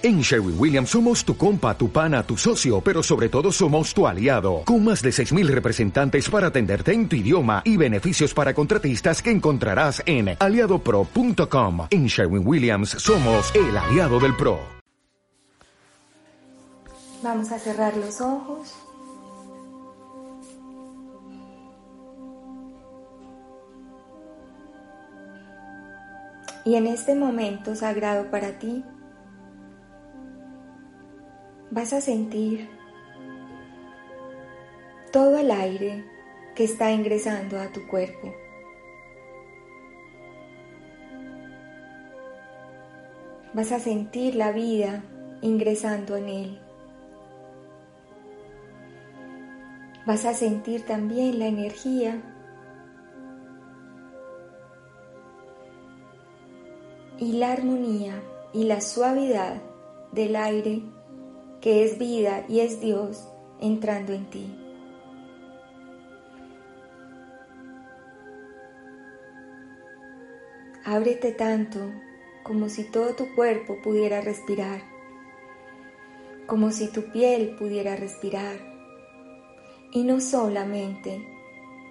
En Sherwin Williams somos tu compa, tu pana, tu socio, pero sobre todo somos tu aliado, con más de 6.000 representantes para atenderte en tu idioma y beneficios para contratistas que encontrarás en aliadopro.com. En Sherwin Williams somos el aliado del PRO. Vamos a cerrar los ojos. Y en este momento sagrado para ti, vas a sentir todo el aire que está ingresando a tu cuerpo. Vas a sentir la vida ingresando en él. Vas a sentir también la energía y la armonía y la suavidad del aire que es vida y es Dios entrando en ti. Ábrete tanto como si todo tu cuerpo pudiera respirar, como si tu piel pudiera respirar, y no solamente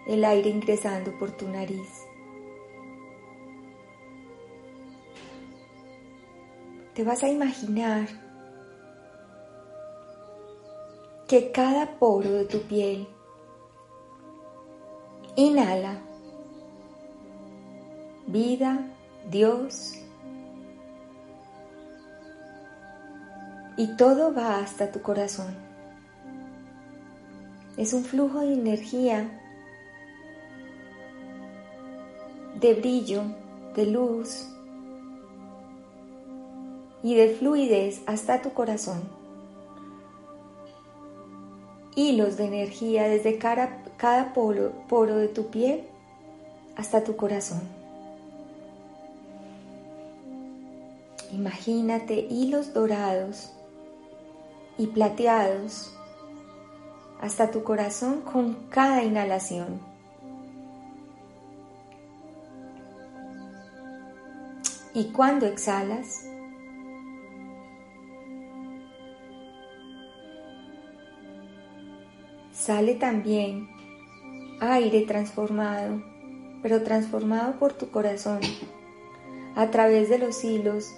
el aire ingresando por tu nariz. Te vas a imaginar que cada poro de tu piel. Inhala. Vida, Dios, y todo va hasta tu corazón. Es un flujo de energía, de brillo, de luz y de fluidez hasta tu corazón hilos de energía desde cada, cada poro, poro de tu piel hasta tu corazón. Imagínate hilos dorados y plateados hasta tu corazón con cada inhalación. Y cuando exhalas, sale también aire transformado, pero transformado por tu corazón, a través de los hilos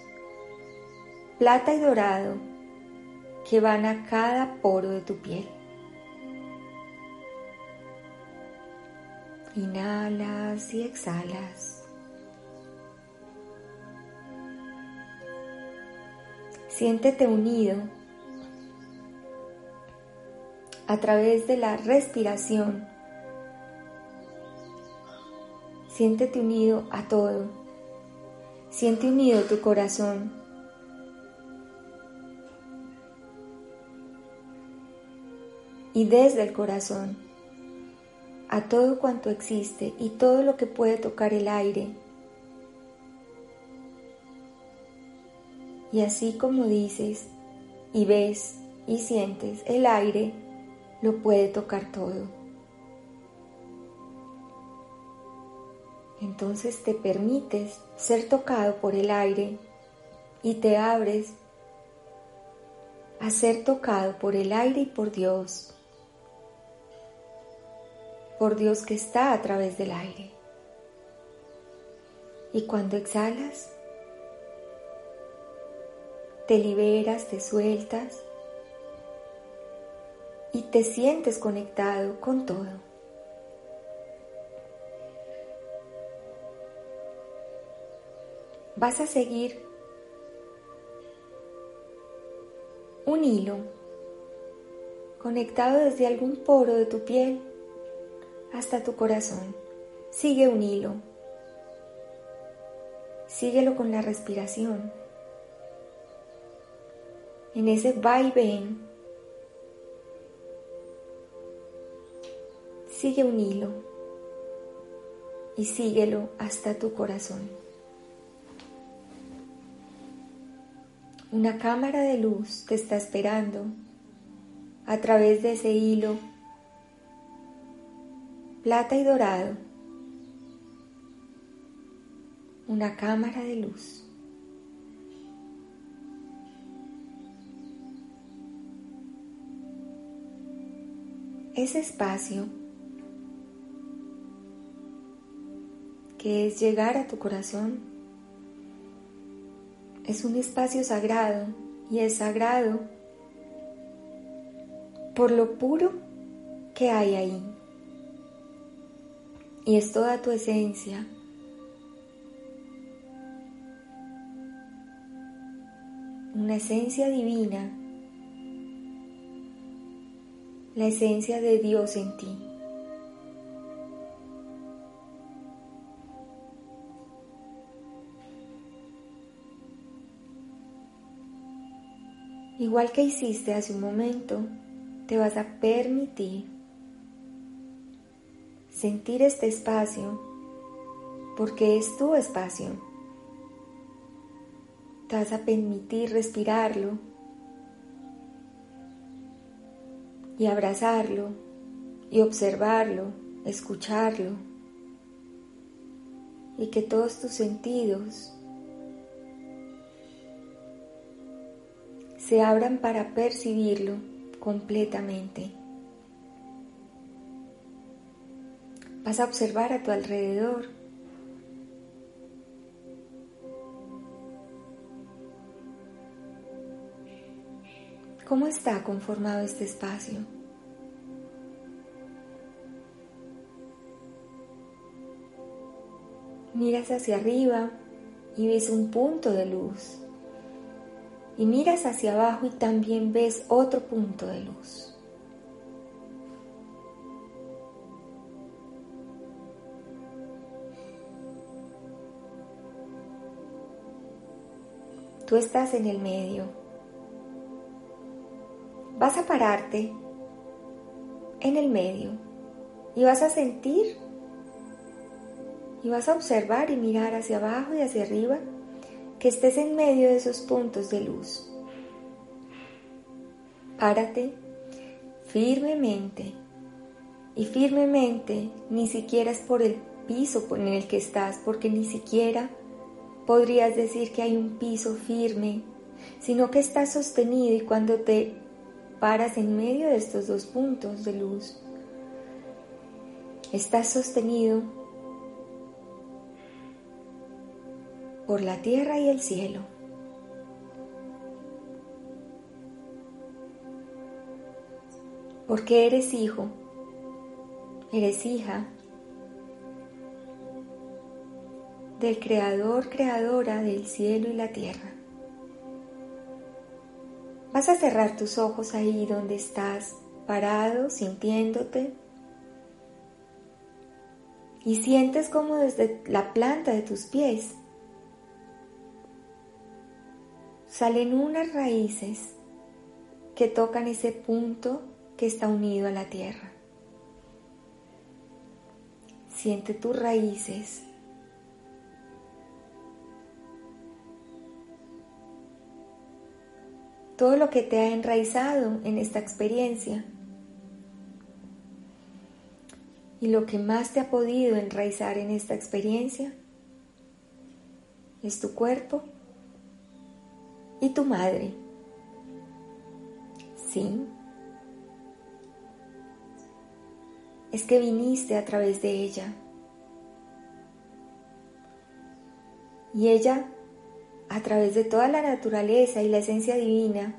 plata y dorado que van a cada poro de tu piel. Inhalas y exhalas. Siéntete unido a través de la respiración. Siéntete unido a todo. Siente unido tu corazón. Y desde el corazón a todo cuanto existe y todo lo que puede tocar el aire. Y así como dices y ves y sientes el aire, lo puede tocar todo. Entonces te permites ser tocado por el aire y te abres a ser tocado por el aire y por Dios, por Dios que está a través del aire. Y cuando exhalas, te liberas, te sueltas y te sientes conectado con todo. Vas a seguir un hilo conectado desde algún poro de tu piel hasta tu corazón. Sigue un hilo. Síguelo con la respiración. En ese va Sigue un hilo y síguelo hasta tu corazón. Una cámara de luz te está esperando a través de ese hilo plata y dorado. Una cámara de luz. Ese espacio que es llegar a tu corazón. Es un espacio sagrado y es sagrado por lo puro que hay ahí. Y es toda tu esencia. Una esencia divina. La esencia de Dios en ti. Igual que hiciste hace un momento, te vas a permitir sentir este espacio porque es tu espacio. Te vas a permitir respirarlo y abrazarlo y observarlo, escucharlo y que todos tus sentidos se abran para percibirlo completamente. Vas a observar a tu alrededor. ¿Cómo está conformado este espacio? Miras hacia arriba y ves un punto de luz y miras hacia abajo y también ves otro punto de luz. Tú estás en el medio. Vas a pararte en el medio y vas a sentir y vas a observar y mirar hacia abajo y hacia arriba que estés en medio de esos puntos de luz. Párate firmemente y firmemente ni siquiera es por el piso en el que estás, porque ni siquiera podrías decir que hay un piso firme, sino que estás sostenido y cuando te paras en medio de estos dos puntos de luz, estás sostenido por la tierra y el cielo. Porque eres hijo, eres hija del Creador, Creadora del cielo y la tierra. Vas a cerrar tus ojos ahí donde estás, parado, sintiéndote. Y sientes como desde la planta de tus pies salen unas raíces que tocan ese punto que está unido a la tierra. Siente tus raíces. Todo lo que te ha enraizado en esta experiencia. Y lo que más te ha podido enraizar en esta experiencia es tu cuerpo y tu madre. Sí. Es que viniste a través de ella. Y ella, a través de toda la naturaleza y la esencia divina,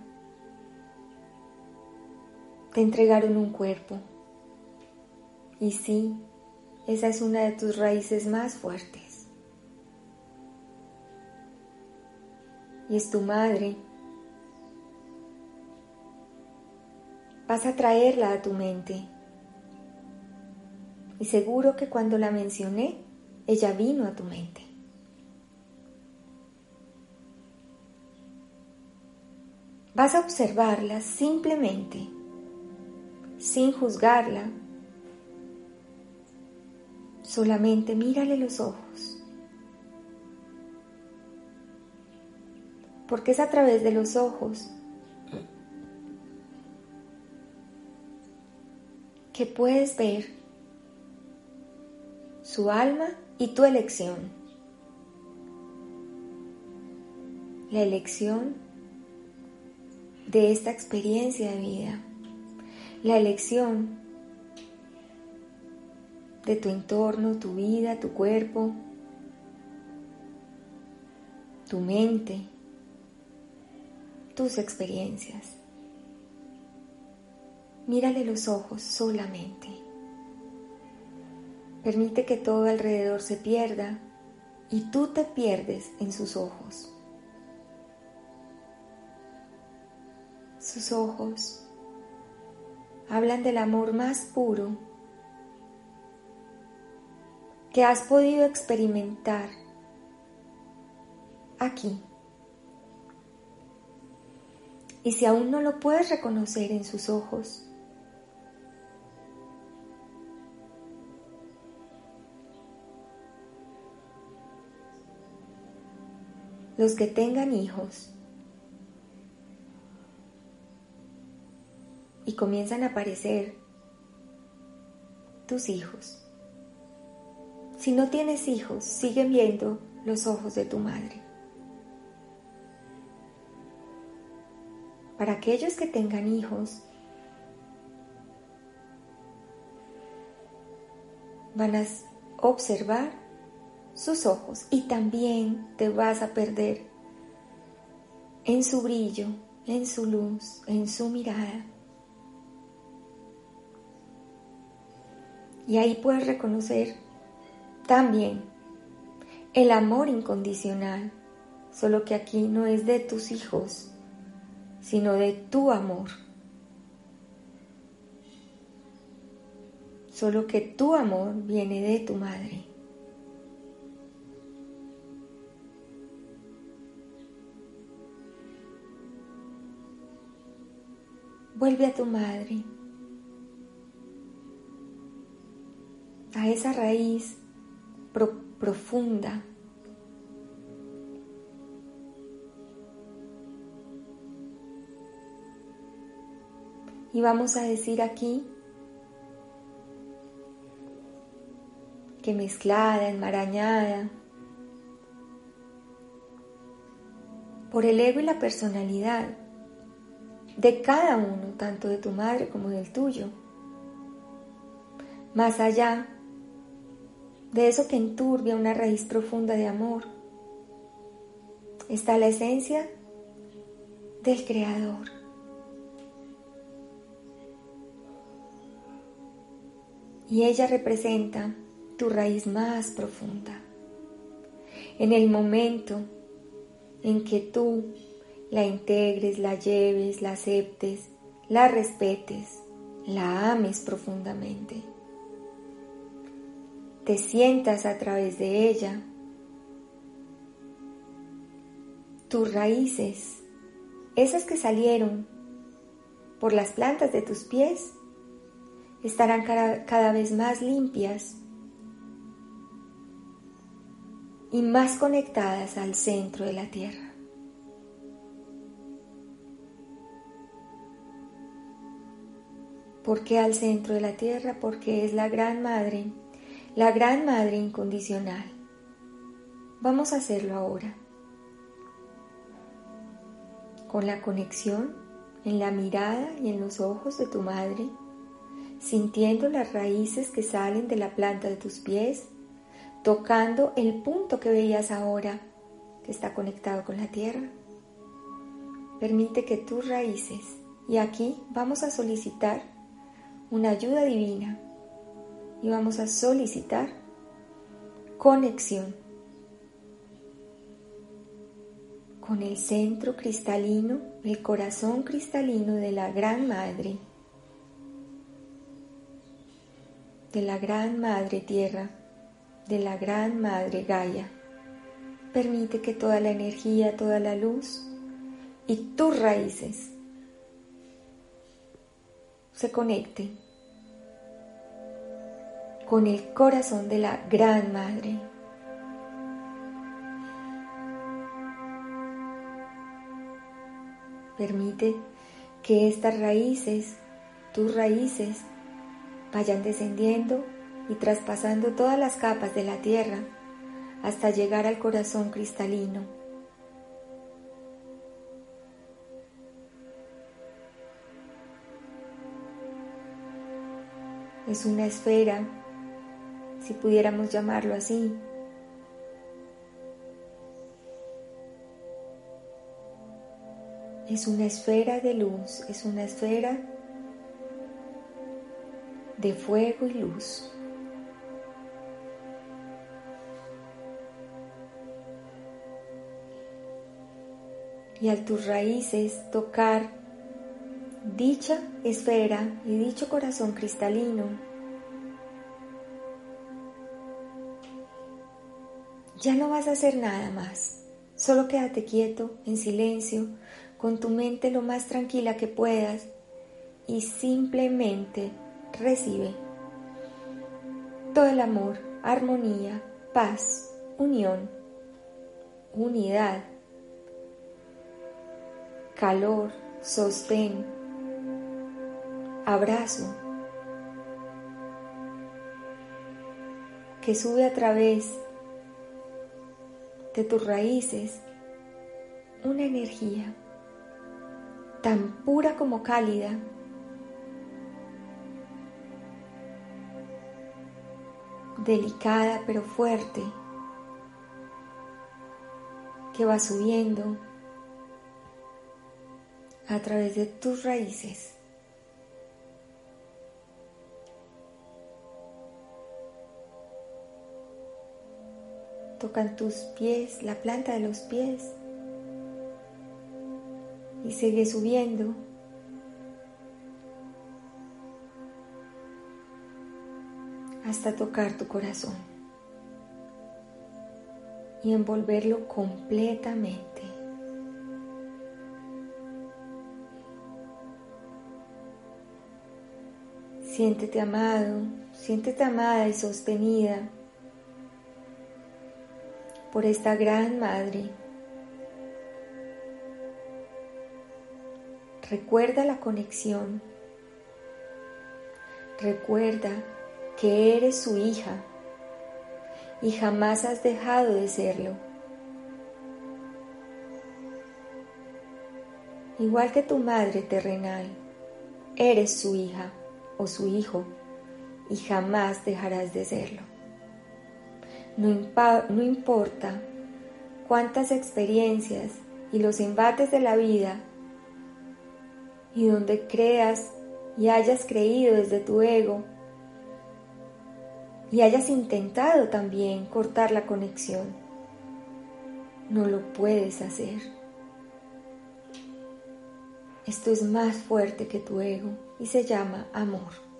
te entregaron un cuerpo. Y sí, esa es una de tus raíces más fuertes. Y es tu madre, vas a traerla a tu mente. Y seguro que cuando la mencioné, ella vino a tu mente. Vas a observarla simplemente, sin juzgarla. Solamente mírale los ojos. Porque es a través de los ojos que puedes ver su alma y tu elección. La elección de esta experiencia de vida. La elección de tu entorno, tu vida, tu cuerpo, tu mente, tus experiencias. Mírale los ojos solamente. Permite que todo alrededor se pierda y tú te pierdes en sus ojos. Sus ojos hablan del amor más puro que has podido experimentar aquí. Y si aún no lo puedes reconocer en sus ojos, los que tengan hijos y comienzan a aparecer tus hijos. Si no tienes hijos, sigue viendo los ojos de tu madre. Para aquellos que tengan hijos, van a observar sus ojos y también te vas a perder en su brillo, en su luz, en su mirada. Y ahí puedes reconocer también el amor incondicional, solo que aquí no es de tus hijos, sino de tu amor. Solo que tu amor viene de tu madre. Vuelve a tu madre, a esa raíz profunda. Y vamos a decir aquí que mezclada, enmarañada, por el ego y la personalidad, de cada uno, tanto de tu madre como del tuyo. Más allá de eso que enturbia una raíz profunda de amor, está la esencia del Creador. Y ella representa tu raíz más profunda. En el momento en que tú la integres, la lleves, la aceptes, la respetes, la ames profundamente. Te sientas a través de ella. Tus raíces, esas que salieron por las plantas de tus pies, estarán cada, vez más limpias y más conectadas al centro de la tierra. ¿Por qué al centro de la tierra? Porque es la gran madre, la gran madre incondicional. Vamos a hacerlo ahora. Con la conexión en la mirada y en los ojos de tu madre, sintiendo las raíces que salen de la planta de tus pies, tocando el punto que veías ahora que está conectado con la tierra. Permite que tus raíces, y aquí vamos a solicitar una ayuda divina y vamos a solicitar conexión con el centro cristalino, el corazón cristalino de la Gran Madre, de la Gran Madre Tierra, de la Gran Madre Gaia. Permite que toda la energía, toda la luz y tus raíces se conecte con el corazón de la Gran Madre. Permite que estas raíces, tus raíces, vayan descendiendo y traspasando todas las capas de la tierra hasta llegar al corazón cristalino es una esfera si pudiéramos llamarlo así. Es una esfera de luz, es una esfera de fuego y luz. Y al tus raíces tocar dicha esfera y dicho corazón cristalino, ya no vas a hacer nada más. Solo quédate quieto, en silencio, con tu mente lo más tranquila que puedas y simplemente recibe. Todo el amor, armonía, paz, unión, unidad, calor, sostén, abrazo, que sube a través de tus raíces una energía tan pura como cálida delicada pero fuerte que va subiendo a través de tus raíces. Tocan tus pies, la planta de los pies y sigue subiendo hasta tocar tu corazón y envolverlo completamente. Siéntete amado, siéntete amada y sostenida por esta gran madre. Recuerda la conexión. Recuerda que eres su hija y jamás has dejado de serlo. Igual que tu madre terrenal, eres su hija o su hijo y jamás dejarás de serlo. No, importa cuántas experiencias y los embates de la vida y donde creas y hayas creído desde tu ego y hayas intentado también cortar la conexión. No lo puedes hacer. Esto es más fuerte que tu ego y se llama amor.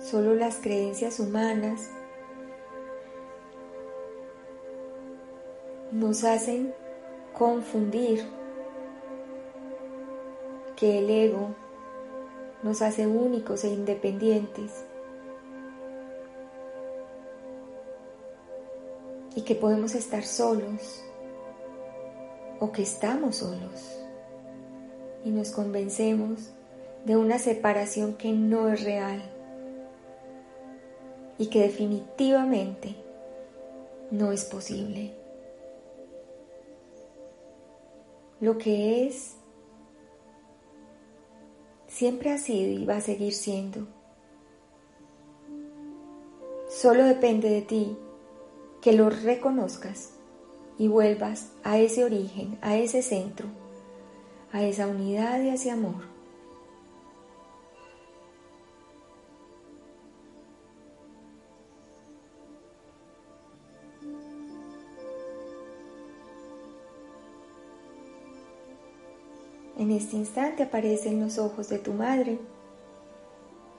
Solo las creencias humanas nos hacen confundir que el ego nos hace únicos e independientes y que podemos estar solos o que estamos solos y nos convencemos de una separación que no es real y que definitivamente no es posible. Lo que es siempre ha sido y va a seguir siendo. Solo depende de ti que lo reconozcas y vuelvas a ese origen, a ese centro, a esa unidad y a ese amor. En este instante aparecen los ojos de tu madre,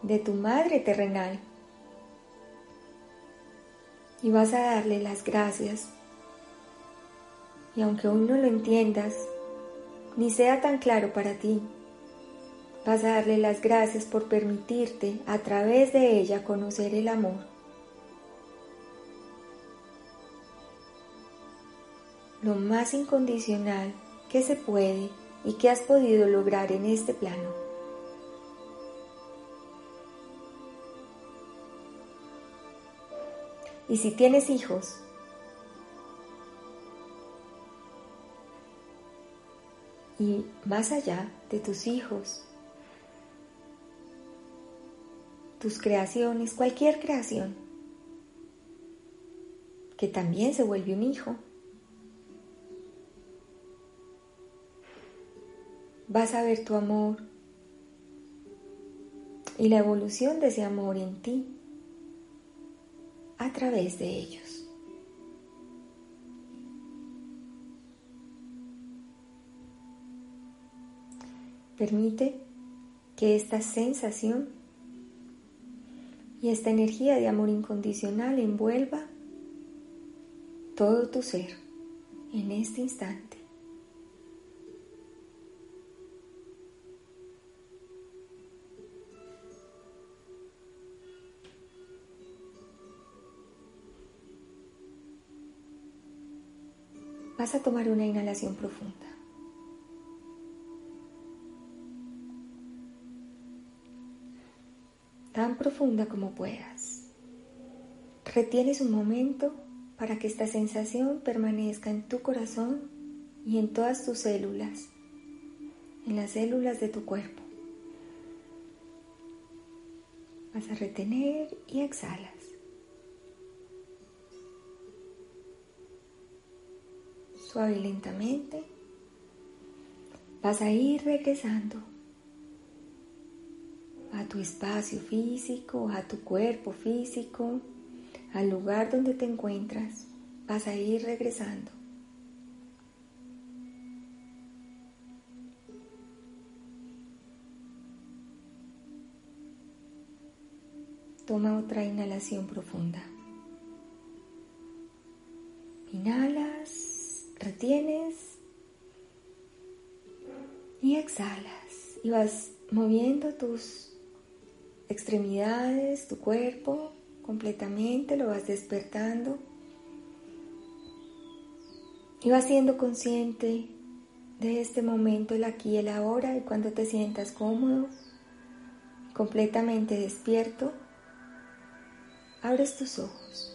de tu madre terrenal. Y vas a darle las gracias. Y aunque aún no lo entiendas, ni sea tan claro para ti, vas a darle las gracias por permitirte a través de ella conocer el amor. Lo más incondicional que se puede y qué has podido lograr en este plano. Y si tienes hijos, y más allá de tus hijos, tus creaciones, cualquier creación, que también se vuelve un hijo. Vas a ver tu amor y la evolución de ese amor en ti a través de ellos. Permite que esta sensación y esta energía de amor incondicional envuelva todo tu ser en este instante. Vas a tomar una inhalación profunda. Tan profunda como puedas. Retienes un momento para que esta sensación permanezca en tu corazón y en todas tus células, en las células de tu cuerpo. Vas a retener y exhalas. Suave y lentamente, vas a ir regresando a tu espacio físico, a tu cuerpo físico, al lugar donde te encuentras. Vas a ir regresando. Toma otra inhalación profunda. Inhalas retienes y exhalas y vas moviendo tus extremidades, tu cuerpo completamente, lo vas despertando y vas siendo consciente de este momento, el aquí y el ahora y cuando te sientas cómodo, completamente despierto, abres tus ojos.